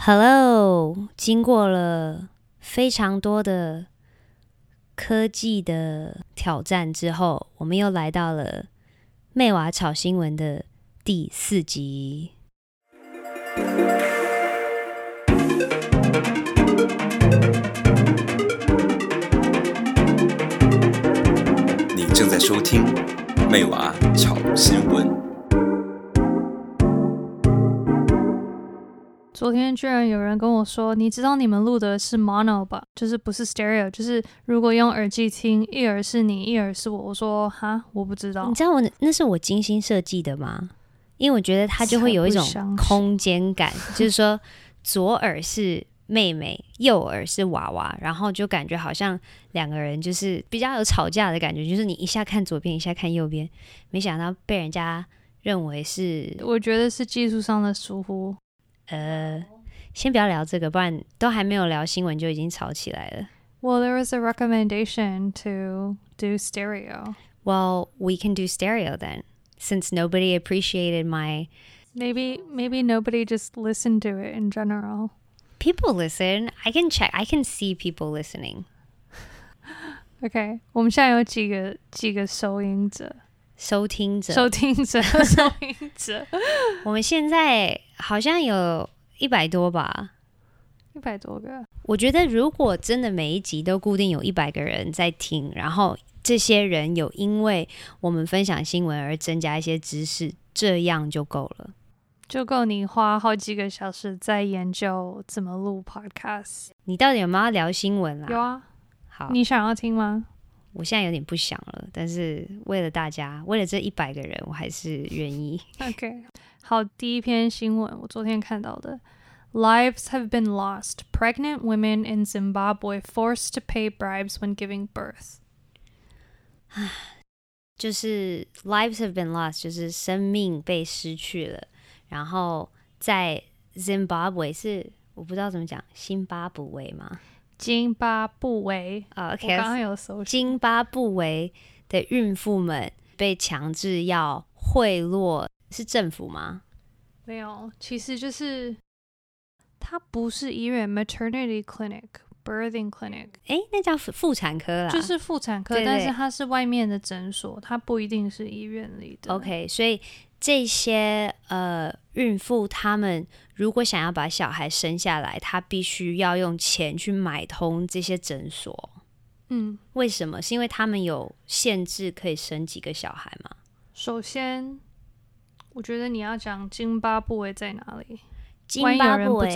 Hello，经过了非常多的科技的挑战之后，我们又来到了妹娃炒新闻的第四集。你正在收听妹娃炒新闻。昨天居然有人跟我说：“你知道你们录的是 mono 吧？就是不是 stereo，就是如果用耳机听，一耳是你，一耳是我。”我说：“哈，我不知道。”你知道我那是我精心设计的吗？因为我觉得它就会有一种空间感，就是说左耳是妹妹，右耳是娃娃，然后就感觉好像两个人就是比较有吵架的感觉，就是你一下看左边，一下看右边，没想到被人家认为是，我觉得是技术上的疏忽。呃，先不要聊这个，不然都还没有聊新闻就已经吵起来了。Well, there was a recommendation to do stereo. Well, we can do stereo then, since nobody appreciated my. Maybe, maybe nobody just listened to it in general. People listen. I can check. I can see people listening. Okay，我们现在有几个几个收音者。收听者，收听者，收听者。我们现在 好像有一百多吧，一百多个。我觉得如果真的每一集都固定有一百个人在听，然后这些人有因为我们分享新闻而增加一些知识，这样就够了，就够你花好几个小时在研究怎么录 podcast。你到底有没有要聊新闻啊？有啊。好，你想要听吗？我现在有点不想了，但是为了大家，为了这一百个人，我还是愿意。OK，好，第一篇新闻我昨天看到的，Lives have been lost. Pregnant women in Zimbabwe forced to pay bribes when giving birth. 就是 lives have been lost，就是生命被失去了。然后在 Zimbabwe 是我不知道怎么讲，辛巴布韦吗？津巴布韦啊，OK，刚刚有搜。津巴布韦的孕妇们被强制要贿赂， 是政府吗？没有，其实就是它不是医院，maternity clinic，birthing clinic。哎，那叫妇产科啦，就是妇产科，但是它是外面的诊所，它不一定是医院里的。OK，所以。这些呃孕妇，她们如果想要把小孩生下来，她必须要用钱去买通这些诊所。嗯，为什么？是因为他们有限制可以生几个小孩吗？首先，我觉得你要讲津巴布韦在哪里？津巴布韦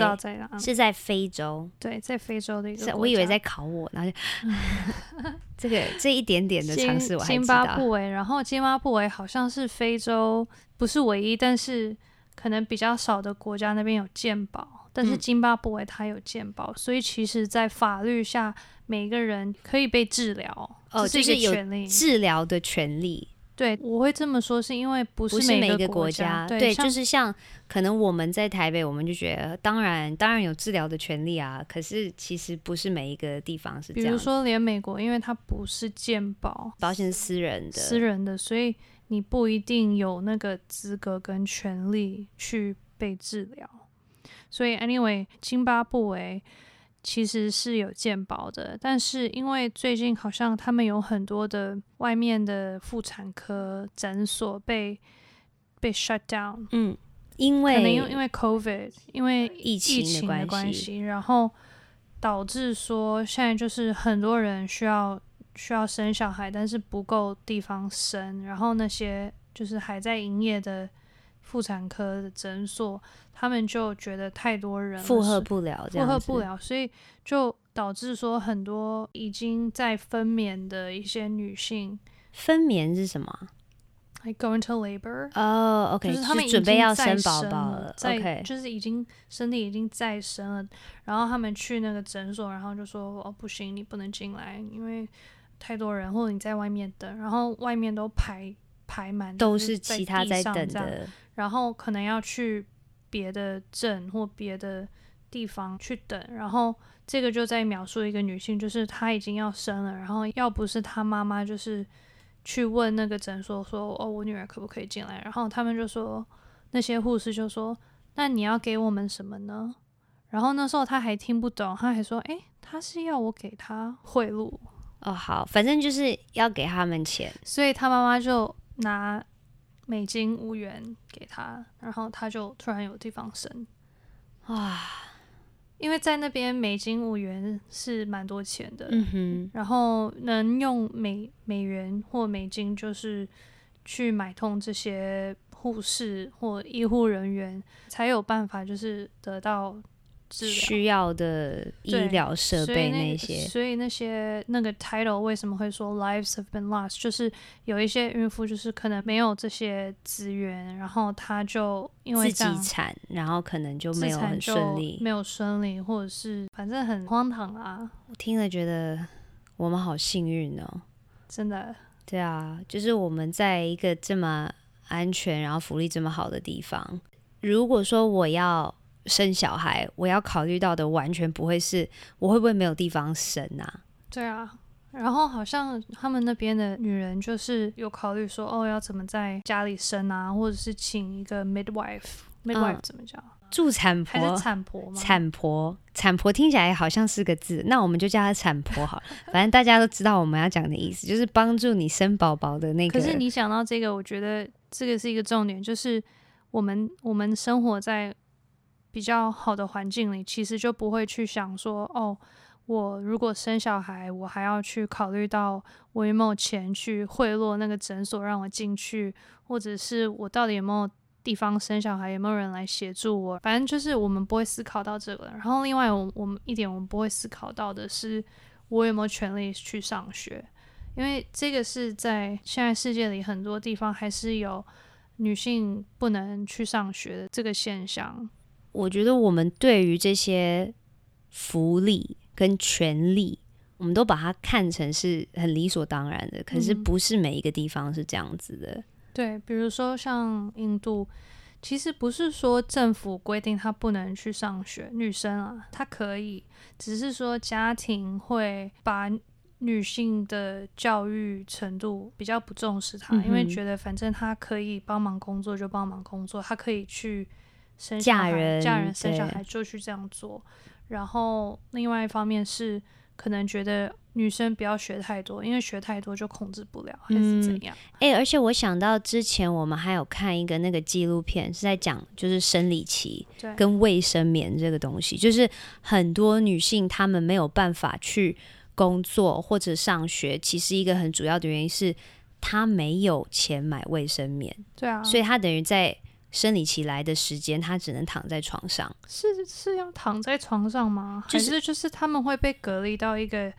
是在非洲，对，在非洲的一个。我以为在考我，然后就 这个这一点点的常识我还。津巴布韦，然后津巴布韦好像是非洲不是唯一，但是可能比较少的国家那边有健保，但是津巴布韦它有健保，嗯，所以其实，在法律下，每个人可以被治疗，哦，这是有治疗的权利。对，我会这么说，是因为不是每个国家，对，对，就是像可能我们在台北，我们就觉得当然当然有治疗的权利啊，可是其实不是每一个地方是这样。比如说，连美国，因为它不是健保，保险是私人的，私人的，所以你不一定有那个资格跟权利去被治疗。所以，anyway，津巴布韦。其实是有健保的，但是因为最近好像他们有很多的外面的妇产科诊所被被 shut down，嗯，因为可能因为 COVID，因为疫情的关系，疫情的关系，然后导致说现在就是很多人需要需要生小孩，但是不够地方生，然后那些就是还在营业的。妇产科的诊所，他们就觉得太多人负荷不了，负荷不了，所以就导致说很多已经在分娩的一些女性，分娩是什么？Like go into labor？哦、oh，OK，就是他们准备要生宝宝了，在，OK，就是已经身体已经再生了，然后他们去那个诊所，然后就说哦不行，你不能进来，因为太多人，或者你在外面等，然后外面都排排满，都是其他在等的。然后可能要去别的镇或别的地方去等，然后这个就在描述一个女性，就是她已经要生了，然后要不是她妈妈就是去问那个诊所说，哦，我女儿可不可以进来？然后他们就说，那些护士就说，那你要给我们什么呢？然后那时候她还听不懂，她还说：“哎，他是要我给他贿赂。”哦，好，反正就是要给他们钱，所以他妈妈就拿美金五元给他，然后他就突然有地方生。哇！因为在那边美金五元是蛮多钱的，嗯哼，然后能用美美元或美金就是去买通这些护士或医护人员，才有办法就是得到。需要的医疗设备那些，所以那些那个 title 为什么会说 lives have been lost？就是有一些孕妇就是可能没有这些资源，然后她就因为自己产，然后可能就没有很顺利，没有顺利，或者是反正很荒唐啊。我听了觉得我们好幸运哦，真的。对啊，就是我们在一个这么安全，然后福利这么好的地方。如果说我要。生小孩，我要考虑到的完全不会是我会不会没有地方生啊？对啊，然后好像他们那边的女人就是有考虑说，哦，要怎么在家里生啊，或者是请一个 midwife，midwife 怎么讲？嗯，助产婆还是产婆吗？产婆，产婆听起来好像是个字，那我们就叫她产婆好了。反正大家都知道我们要讲的意思，就是帮助你生宝宝的那个。可是你想到这个，我觉得这个是一个重点，就是我们我们生活在。比较好的环境里，其实就不会去想说，哦，我如果生小孩，我还要去考虑到我有没有钱去贿赂那个诊所让我进去，或者是我到底有没有地方生小孩，有没有人来协助我。反正就是我们不会思考到这个。然后另外，我我们一点我们不会思考到的是，我有没有权利去上学，因为这个是在现在世界里很多地方还是有女性不能去上学的这个现象。我觉得我们对于这些福利跟权利，我们都把它看成是很理所当然的。可是不是每一个地方是这样子的。嗯、对，比如说像印度，其实不是说政府规定她不能去上学，女生啊，她可以，只是说家庭会把女性的教育程度比较不重视她，嗯、因为觉得反正她可以帮忙工作就帮忙工作，她可以去。生嫁人，嫁人生小孩就去这样做，然后另外一方面是可能觉得女生不要学太多，因为学太多就控制不了，还是怎样？哎、嗯欸，而且我想到之前我们还有看一个那个纪录片，是在讲就是生理期跟卫生棉这个东西，就是很多女性她们没有办法去工作或者上学，其实一个很主要的原因是她没有钱买卫生棉，对啊，所以她等于在。生理期来的时间，她只能躺在床上。是是要躺在床上吗？就是、还是就是他们会被隔离到一个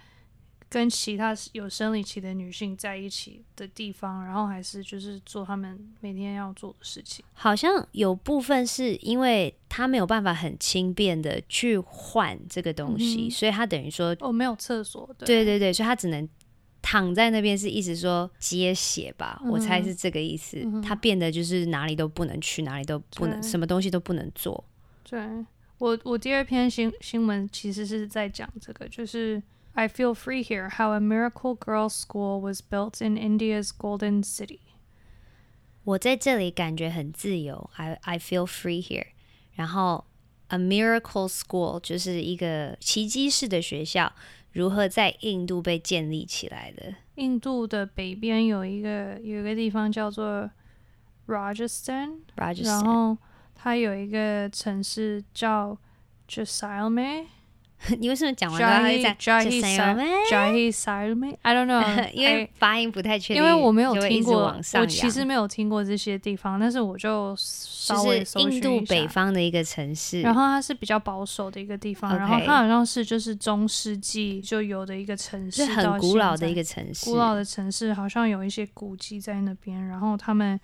跟其他有生理期的女性在一起的地方，然后还是就是做他们每天要做的事情？好像有部分是因为她没有办法很轻便的去换这个东西，嗯、所以她等于说哦，没有厕所。对，对对对，所以她只能。躺在那边是意思说接血吧，嗯、我猜是这个意思。嗯、他变得就是哪里都不能去，哪里都不能，什么东西都不能做。对，我我第二篇新新闻其实是在讲这个，就是 I feel free here, how a miracle girls' school was built in India's golden city。我在这里感觉很自由，I I feel free here。然后 a miracle school 就是一个奇迹式的学校。如何在印度被建立起来的？印度的北边有一个有一个地方叫做 Rajasthan，Rajasthan，然后它有一个城市叫 Jaisalmer。你为什么讲完都会讲 Jaisalmer？Jaisalmer？I don't know，因为发音不太确定。因为我没有听过，我其实没有听过这些地方，但是我就稍微。印度北方的一个城市，然后它是比较保守的一个地方然后它好像是就是中世纪就有的一个城市，是很古老的一个城市。古老的城市好像有一些古迹在那边，然后他们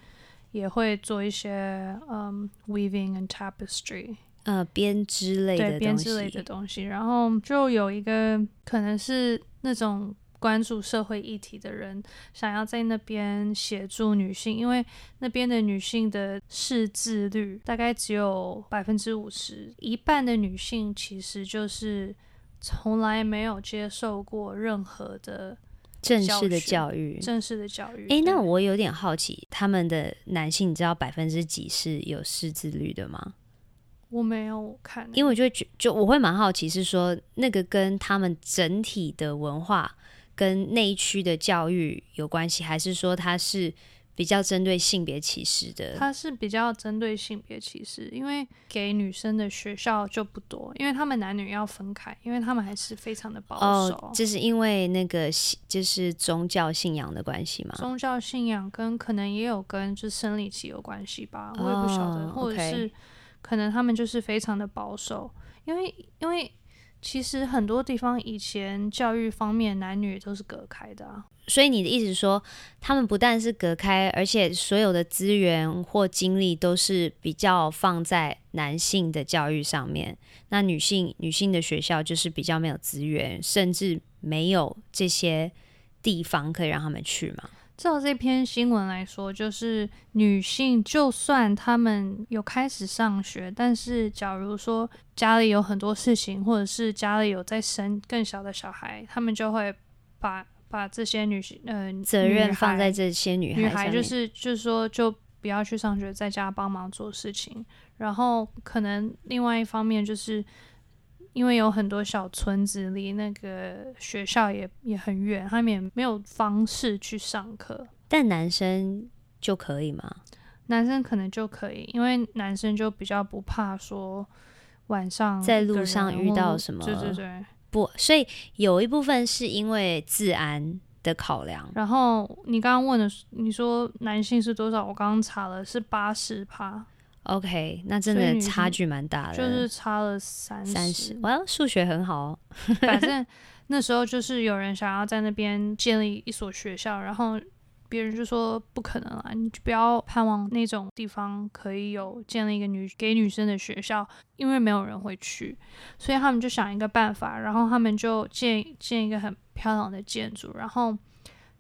也会做一些嗯、um, weaving and tapestry。呃，编织类的对编织类的东西，然后就有一个可能是那种关注社会议题的人，想要在那边协助女性，因为那边的女性的识字率大概只有百分之五十，一半的女性其实就是从来没有接受过任何的正式的教育，正式的教育。诶，那我有点好奇，他们的男性，你知道百分之几是有识字率的吗？我没有看，因为我就觉就我会蛮好奇，是说那个跟他们整体的文化跟那一区的教育有关系，还是说它是？比较针对性别歧视的，它是比较针对性别歧视，因为给女生的学校就不多，因为他们男女要分开，因为他们还是非常的保守。哦，这是因为那个就是宗教信仰的关系吗？宗教信仰跟可能也有跟就生理期有关系吧，我也不晓得，哦，或者是可能他们就是非常的保守，因为因为其实很多地方以前教育方面男女都是隔开的啊。所以你的意思说，他们不但是隔开，而且所有的资源或精力都是比较放在男性的教育上面。那女性女性的学校就是比较没有资源，甚至没有这些地方可以让他们去嘛？照这篇新闻来说，就是女性就算她们有开始上学，但是假如说家里有很多事情，或者是家里有在生更小的小孩，他们就会把。把这些女性呃责任放在这些女孩，女孩就是就是说就不要去上学，在家帮忙做事情。然后可能另外一方面就是因为有很多小村子离那个学校也也很远，他们也没有方式去上课。但男生就可以吗？男生可能就可以，因为男生就比较不怕说晚上在路上遇到什么。对对对。不，所以有一部分是因为治安的考量。然后你刚刚问的，你说男性是多少？我刚刚查了是八十趴。OK，那真的差距蛮大的，就是差了三三十。我要数学很好哦。反 正那时候就是有人想要在那边建立一所学校，然后。别人就说不可能啊，你就不要盼望那种地方可以有建立一个女给女生的学校，因为没有人会去，所以他们就想一个办法，然后他们就建建一个很漂亮的建筑，然后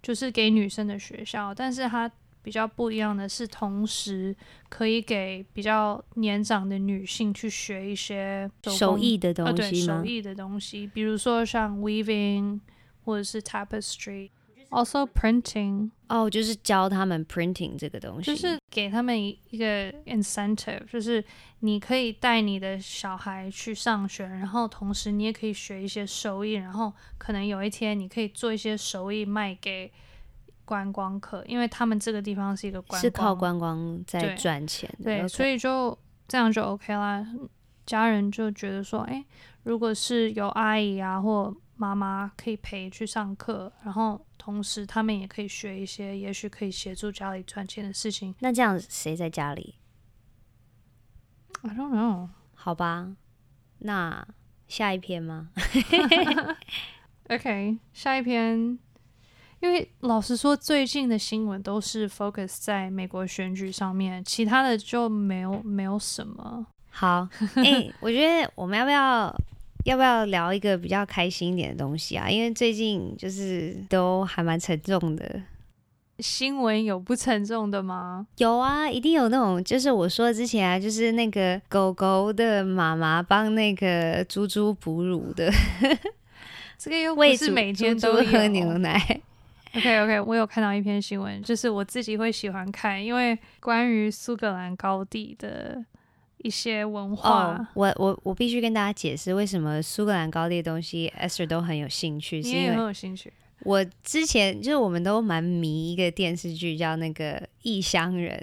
就是给女生的学校，但是它比较不一样的是，同时可以给比较年长的女性去学一些手，艺的东西手艺的东西，比如说像 weaving 或者是 tapestry。Also printing，哦，oh, 就是教他们 printing 这个东西，就是给他们一个 incentive，就是你可以带你的小孩去上学，然后同时你也可以学一些手艺，然后可能有一天你可以做一些手艺卖给观光客，因为他们这个地方是一个观光，是靠观光在赚钱的，对.所以就这样就 OK 啦。家人就觉得说，哎，如果是有阿姨啊或妈妈可以陪去上课，然后。同时，他们也可以学一些，也许可以协助家里赚钱的事情。那这样谁在家里？I don't know。好吧，那下一篇吗？OK，下一篇。因为老实说，最近的新闻都是 focus 在美国选举上面，其他的就没有没有什么。好，哎、欸，我觉得我们要不要？要不要聊一个比较开心一点的东西啊？因为最近就是都还蛮沉重的。新闻有不沉重的吗？有啊，一定有那种，就是我说之前啊，就是那个狗狗的妈妈帮那个猪猪哺乳的，这个又不是每天都喝牛奶。OK OK，我有看到一篇新闻，就是我自己会喜欢看，因为关于苏格兰高地的。一些文化，oh, 我我我必须跟大家解释为什么苏格兰高地的东西，Esther 都很有兴趣。是因为很有兴趣。我之前就是我们都蛮迷一个电视剧，叫那个《异乡人》。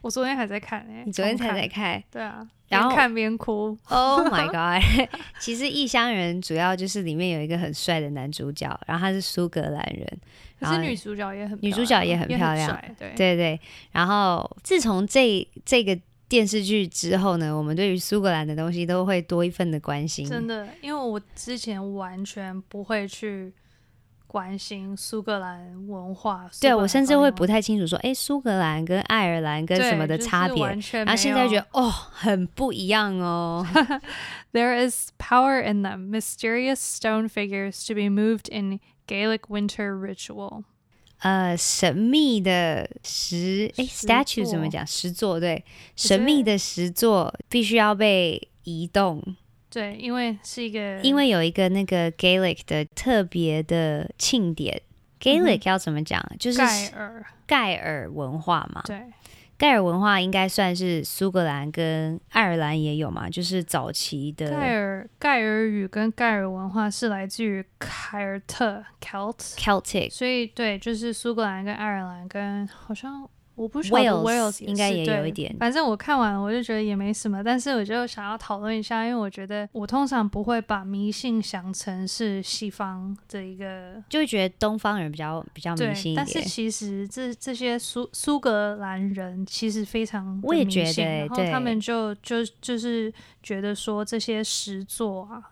我昨天还在看诶、欸，你昨天才在看？对啊，然后看边哭。Oh my god！其实《异乡人》主要就是里面有一个很帅的男主角，然后他是苏格兰人，可是女主角也很女主角也很漂亮，对对对。然后自从这这个。电视剧之后呢，我们对于苏格兰的东西都会多一份的关心。真的，因为我之前完全不会去关心苏格兰文化。对，我甚至会不太清楚说，哎，苏格兰跟爱尔兰跟什么的差别。就是、然后现在觉得哦，很不一样哦。There is power in them, mysterious stone figures to be moved in Gaelic winter ritual. 呃，神秘的石诶石，statue 怎么讲？石座对，神秘的石座必须要被移动。对，因为是一个，因为有一个那个 Gaelic 的特别的庆典。Gaelic 要怎么讲？就是盖尔盖尔文化嘛。对盖尔文化应该算是苏格兰跟爱尔兰也有嘛，就是早期的。盖尔盖尔语跟盖尔文化是来自于凯尔特 （Celt），Celtic，所以对，就是苏格兰跟爱尔兰跟好像。我不晓得 Wales 应该也有一点，反正我看完了，我就觉得也没什么。但是我就想要讨论一下，因为我觉得我通常不会把迷信想成是西方的一个，就会觉得东方人比较比较迷信一点。但是其实这这些苏苏格兰人其实非常我也觉得，然后他们就就就是觉得说这些石座啊，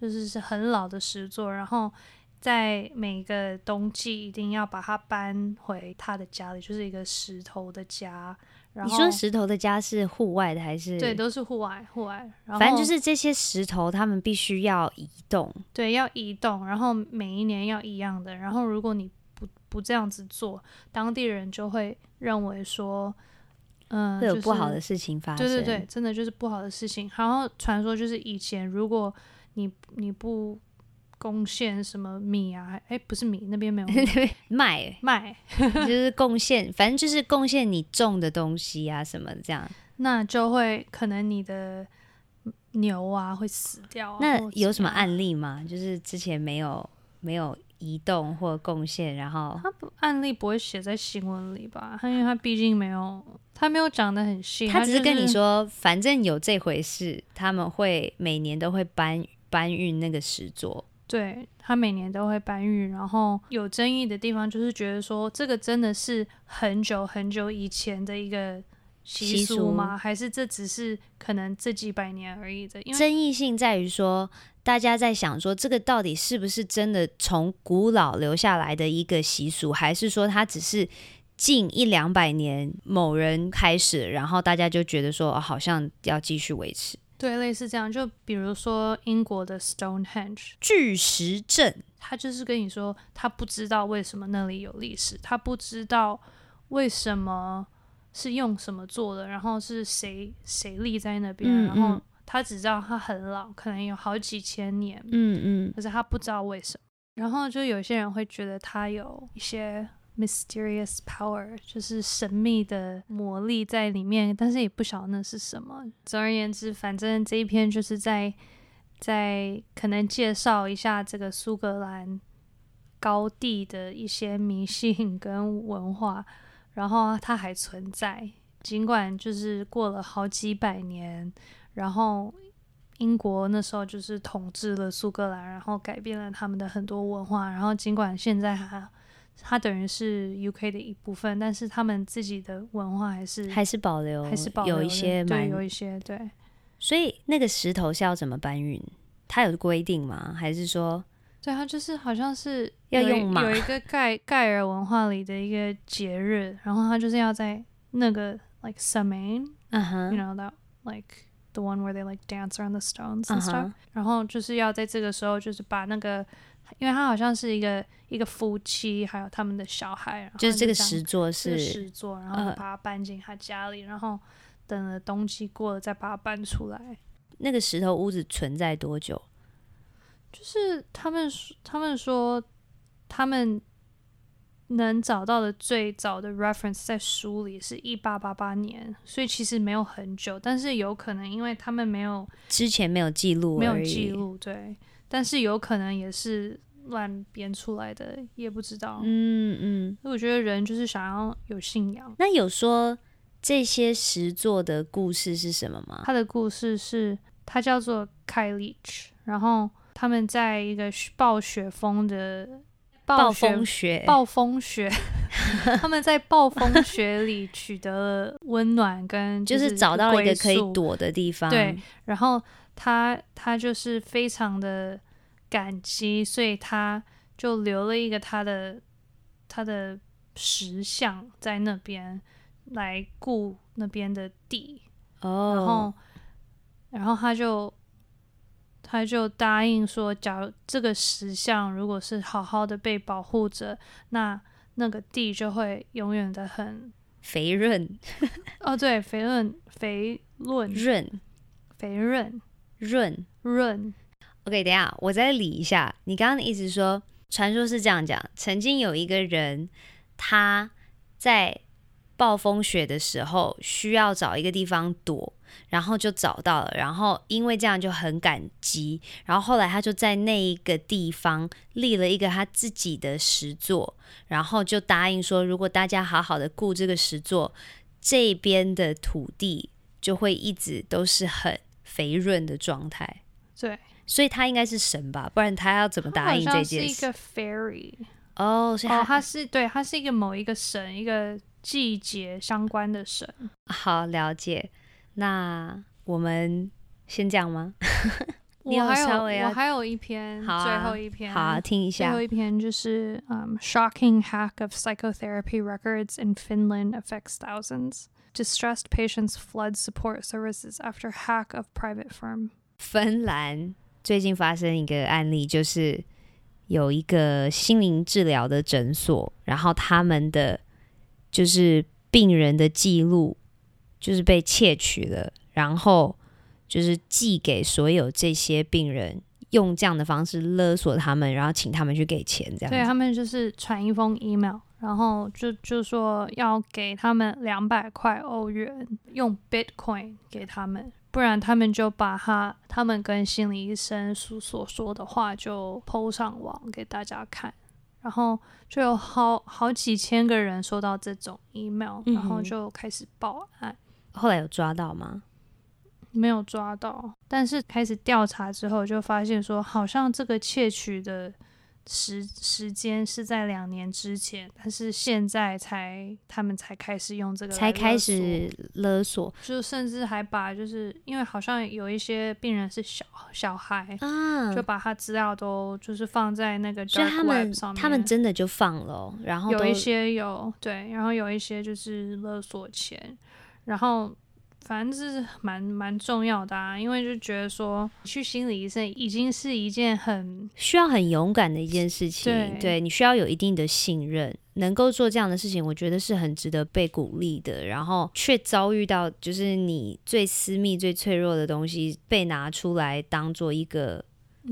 就是是很老的石座，然后。在每个冬季，一定要把它搬回他的家里，就是一个石头的家。然后你说石头的家是户外的还是？对，都是户外，户外。然后反正就是这些石头，他们必须要移动。对，要移动，然后每一年要一样的。然后如果你不不这样子做，当地人就会认为说，嗯，会有不好的事情发生。对对对，真的就是不好的事情。然后传说就是以前，如果你你不。贡献什么米啊？哎，不是米，那边没有麦麦，就是贡献，反正就是贡献你种的东西啊什么这样，那就会可能你的牛啊会死掉啊。那有什么案例吗？就是之前没有没有移动或贡献，然后他不案例不会写在新闻里吧？他因为他毕竟没有，他没有讲的很细，他只是跟你说，反正有这回事，他们会每年都会搬搬运那个石座。对，他每年都会搬运，然后有争议的地方就是觉得说，这个真的是很久很久以前的一个习俗吗？还是这只是可能这几百年而已的？因为争议性在于说，大家在想说，这个到底是不是真的从古老留下来的一个习俗，还是说它只是近一两百年某人开始，然后大家就觉得说，哦，好像要继续维持。对，类似这样，就比如说英国的 Stonehenge 巨石阵，他就是跟你说，他不知道为什么那里有历史，他不知道为什么是用什么做的，然后是谁谁立在那边，嗯嗯，然后他只知道他很老，可能有好几千年，嗯嗯，可是他不知道为什么，然后就有些人会觉得他有一些。Mysterious power 就是神秘的魔力在里面，但是也不晓得那是什么。总而言之，反正这一篇就是在在可能介绍一下这个苏格兰高地的一些迷信跟文化，然后它还存在，尽管就是过了好几百年，然后英国那时候就是统治了苏格兰，然后改变了他们的很多文化，然后尽管现在还。它等于是 UK 的一部分，但是他们自己的文化还是还是保留，还是保留有一些，对，有一些对。所以那个石头是要怎么搬运？它有规定吗？还是说，对，它就是好像是要用马？有一个盖盖尔文化里的一个节日，然后它就是要在那个 like Samhain，嗯哼，you know that like the one where they like dance around the stones and stuff，uh -huh. 然后就是要在这个时候就是把那个。因为他好像是一个一个夫妻，还有他们的小孩，就是这个石座是石座，然后把它搬进他家里，呃，然后等了冬季过了再把它搬出来。那个石头屋子存在多久？就是他们他们说他们能找到的最早的 reference 在书里是一八八八年，所以其实没有很久，但是有可能因为他们没有之前没有记录，没有记录，对。但是有可能也是乱编出来的，也不知道。嗯嗯，我觉得人就是想要有信仰。那有说这些石座的故事是什么吗？他的故事是，他叫做 Kailich，然后他们在一个暴雪风的暴风雪，暴风雪，他们在暴风雪里取得了温暖，跟就是找到了一个可以躲的地方。对，然后。他他就是非常的感激，所以他就留了一个他的他的石像在那边来顾那边的地。哦，然后然后他就他就答应说，假如这个石像如果是好好的被保护着，那那个地就会永远的很肥润。哦，对，肥润肥润润肥润。润润，OK，等一下，我再理一下。你刚刚的意思说，传说是这样讲：曾经有一个人，他在暴风雪的时候需要找一个地方躲，然后就找到了，然后因为这样就很感激，然后后来他就在那一个地方立了一个他自己的石座，然后就答应说，如果大家好好的顾这个石座，这边的土地就会一直都是很肥润的状态。对，所以他应该是神吧，不然他要怎么答应这件事？是一个 fairy 哦，所以他，哦，他是对，他是一个某一个神，一个。季节相关的神，好了解。那我们先讲吗？我还有我还有一篇，最后一篇，好啊，听一下。最后一篇就是，嗯、um,，Shocking hack of psychotherapy records in Finland affects thousands. Distressed patients flood support services after hack of private firm. 芬兰最近发生一个案例，就是有一个心灵治疗的诊所，然后他们的。就是病人的记录，就是被窃取了，然后就是寄给所有这些病人，用这样的方式勒索他们，然后请他们去给钱，这样。对，他们就是传一封 email，然后就就说要给他们两百块欧元，用 Bitcoin 给他们，不然他们就把他他们跟心理医生所所说的话就 PO 上网给大家看。然后就有好好几千个人收到这种 email，然后就开始报案。嗯。后来有抓到吗？没有抓到，但是开始调查之后，就发现说好像这个窃取的。时时间是在两年之前，但是现在才他们才开始用这个，才开始勒索，就甚至还把就是因为好像有一些病人是小小孩啊，就把他资料都就是放在那个 dark web 上面，他们真的就放了，然后有一些有对，然后有一些就是勒索钱，然后。反正是蛮蛮重要的啊，因为就觉得说去心理医生已经是一件很需要很勇敢的一件事情，对，对，你需要有一定的信任，能够做这样的事情，我觉得是很值得被鼓励的。然后却遭遇到就是你最私密、最脆弱的东西被拿出来当做一个。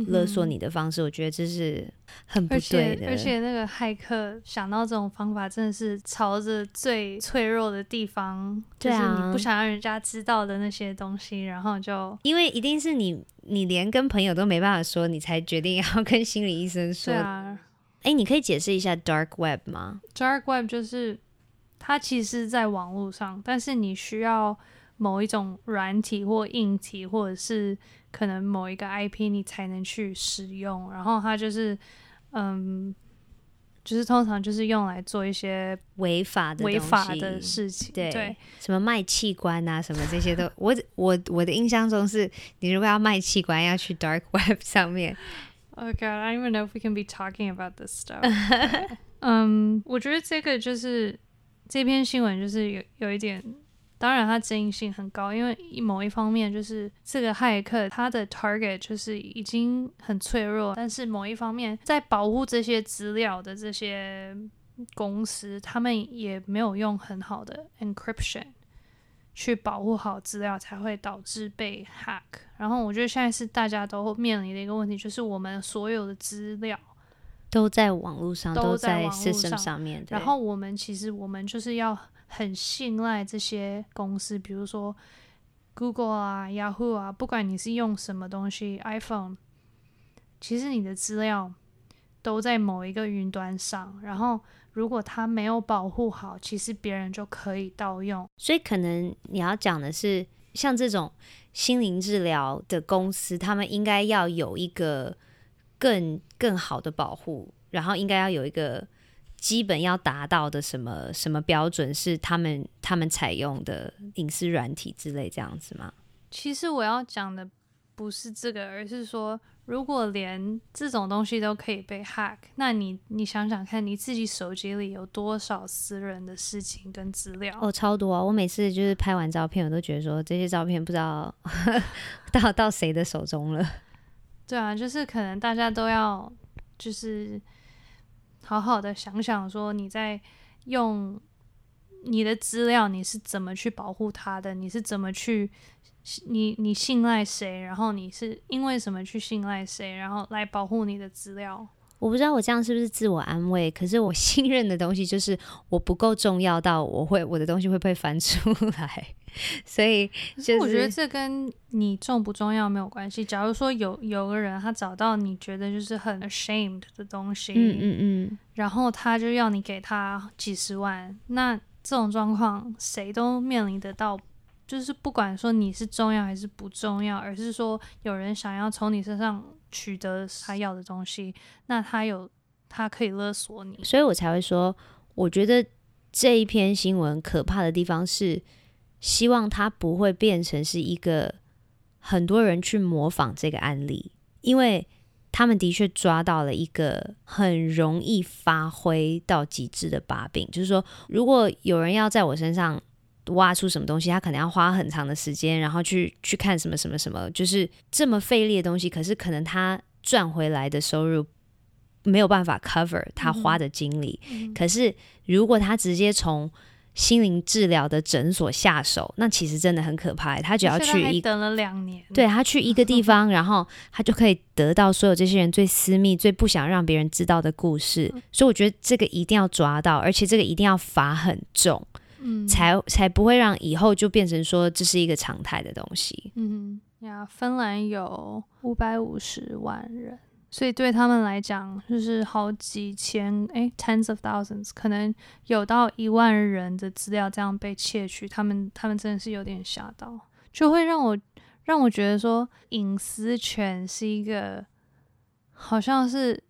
勒索你的方式，我觉得这是很不对的。而且，而且那个骇客想到这种方法，真的是朝着最脆弱的地方，对啊，就是你不想让人家知道的那些东西，然后就因为一定是你，你连跟朋友都没办法说，你才决定要 跟心理医生说。对啊，哎，你可以解释一下 Dark Web 吗？Dark Web 就是它其实，在网络上，但是你需要某一种软体或硬体，或者是。可能某一个 IP 你才能去使用，然后它就是，嗯，就是通常就是用来做一些违法的违法的事情，对，对什么卖器官啊，什么这些都，我我我的印象中是，你如果要卖器官，要去 Dark Web 上面。Oh God, I don't even know if we can be talking about this stuff. 嗯，我觉得这个就是这篇新闻就是有有一点。当然，它争议性很高，因为某一方面就是这个骇客他的 target 就是已经很脆弱，但是某一方面在保护这些资料的这些公司，他们也没有用很好的 encryption 去保护好资料，才会导致被 hack。然后我觉得现在是大家都面临的一个问题，就是我们所有的资料都在网络上，都在网络上，上面。然后我们其实我们就是要。很信赖这些公司，比如说 Google 啊、Yahoo 啊，不管你是用什么东西，iPhone，其实你的资料都在某一个云端上。然后，如果它没有保护好，其实别人就可以盗用。所以，可能你要讲的是，像这种心灵治疗的公司，他们应该要有一个更更好的保护，然后应该要有一个。基本要达到的什么什么标准是他们他们采用的隐私软体之类这样子吗？其实我要讲的不是这个，而是说，如果连这种东西都可以被 hack，那你你想想看，你自己手机里有多少私人的事情跟资料？哦，超多啊！我每次就是拍完照片，我都觉得说这些照片不知道到到谁的手中了。对啊，就是可能大家都要就是。好好的想想，说你在用你的资料，你是怎么去保护他的？你是怎么去你你信赖谁？然后你是因为什么去信赖谁？然后来保护你的资料？我不知道我这样是不是自我安慰，可是我 信任的东西就是我不够重要到我会我的东西会被翻出来，所以就是我觉得这跟你重不重要没有关系。假如说有有个人他找到你觉得就是很 ashamed 的东西，嗯嗯嗯，然后他就要你给他几十万，那这种状况谁都面临得到。就是不管说你是重要还是不重要，而是说有人想要从你身上取得他要的东西，那他有他可以勒索你，所以我才会说，我觉得这一篇新闻可怕的地方是，希望它不会变成是一个很多人去模仿这个案例，因为他们的确抓到了一个很容易发挥到极致的把柄，就是说，如果有人要在我身上。挖出什么东西，他可能要花很长的时间，然后去去看什么什么什么，就是这么费力的东西。可是可能他赚回来的收入没有办法 cover 他花的精力。嗯、可是如果他直接从心灵治疗的诊所下手，那其实真的很可怕。他只要去一等了两年，对，他去一个地方，然后他就可以得到所有这些人最私密、最不想让别人知道的故事。所以我觉得这个一定要抓到，而且这个一定要罚很重。嗯，才才不会让以后就变成说这是一个常态的东西。嗯呀，芬兰有五百五十万人，所以对他们来讲就是好几千，哎，tens of thousands，可能有到一万人的资料这样被窃取，他们他们真的是有点吓到，就会让我让我觉得说隐私权是一个好像是。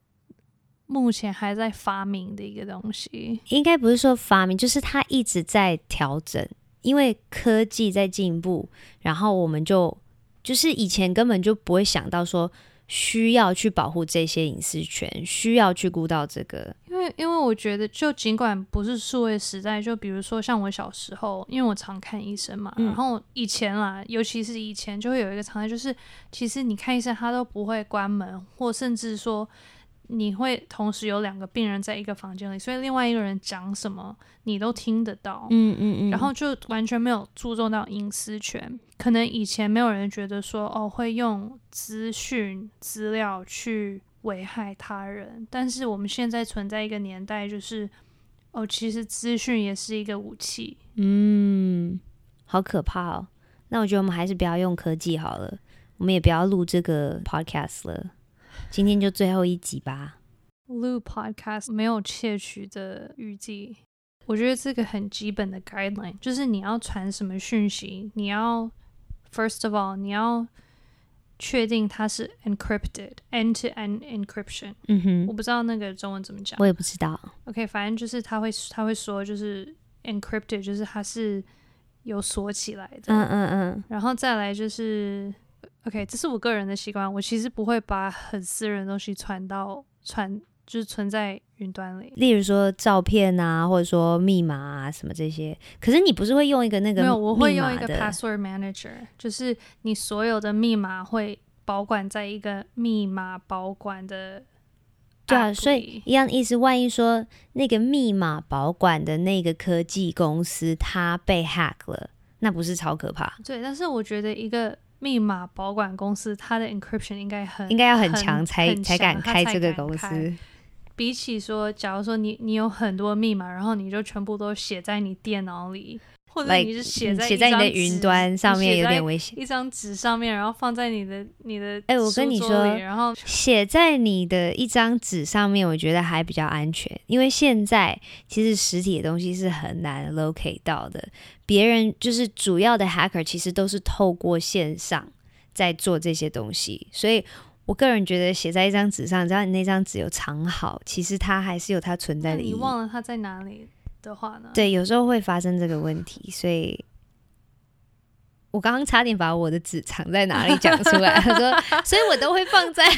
目前还在发明的一个东西，应该不是说发明，就是它一直在调整，因为科技在进步，然后我们就就是以前根本就不会想到说需要去保护这些隐私权，需要去顾到这个，因为因为我觉得，就尽管不是数位时代，就比如说像我小时候，因为我常看医生嘛，嗯、然后以前啦，尤其是以前就会有一个常态，就是其实你看医生他都不会关门，或甚至说。你会同时有两个病人在一个房间里，所以另外一个人讲什么你都听得到。嗯嗯嗯，然后就完全没有注重到隐私权。可能以前没有人觉得说哦，会用资讯资料去危害他人，但是我们现在存在一个年代，就是哦，其实资讯也是一个武器。嗯，好可怕哦。那我觉得我们还是不要用科技好了，我们也不要录这个 podcast 了。今天就最后一集吧。录 podcast 没有窃取的预计，我觉得这个很基本的 guideline 就是你要传什么讯息，你要 first of all 你要确定它是 encrypted end-to-end encryption。嗯哼，我不知道那个中文怎么讲，我也不知道。OK，反正就是他会他会说就是 encrypted，就是它是有锁起来的。嗯嗯嗯，然后再来就是。OK，这是我个人的习惯。我其实不会把很私人的东西传到传，就是存在云端里。例如说照片啊，或者说密码啊什么这些。可是你不是会用一个那个？没有，我会用一个 password manager，就是你所有的密码会保管在一个密码保管的。对啊，所以一样意思。万一说那个密码保管的那个科技公司它被 hack 了，那不是超可怕？对，但是我觉得一个。密码保管公司，它的 encryption 应该很应该要很强才才敢开这个公司。比起说，假如说你你有很多密码，然后你就全部都写在你电脑里。或者你是写在写在你的云端上面有点危险，一张纸上面，然后放在你的你的哎、欸，我跟你说，然后写在你的一张纸上面，我觉得还比较安全，因为现在其实实体的东西是很难 locate 到的。别人就是主要的 hacker，其实都是透过线上在做这些东西，所以我个人觉得写在一张纸上，只要你那张纸有藏好，其实它还是有它存在的意义。你忘了它在哪里？的话呢？对，有时候会发生这个问题，所以我刚刚差点把我的纸藏在哪里讲出来。他说，所以我都会放在。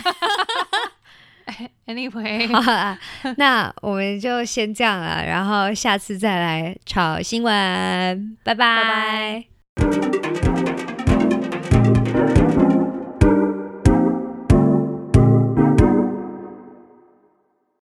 Anyway，好啦，那我们就先这样了，然后下次再来炒新闻，拜拜。拜拜。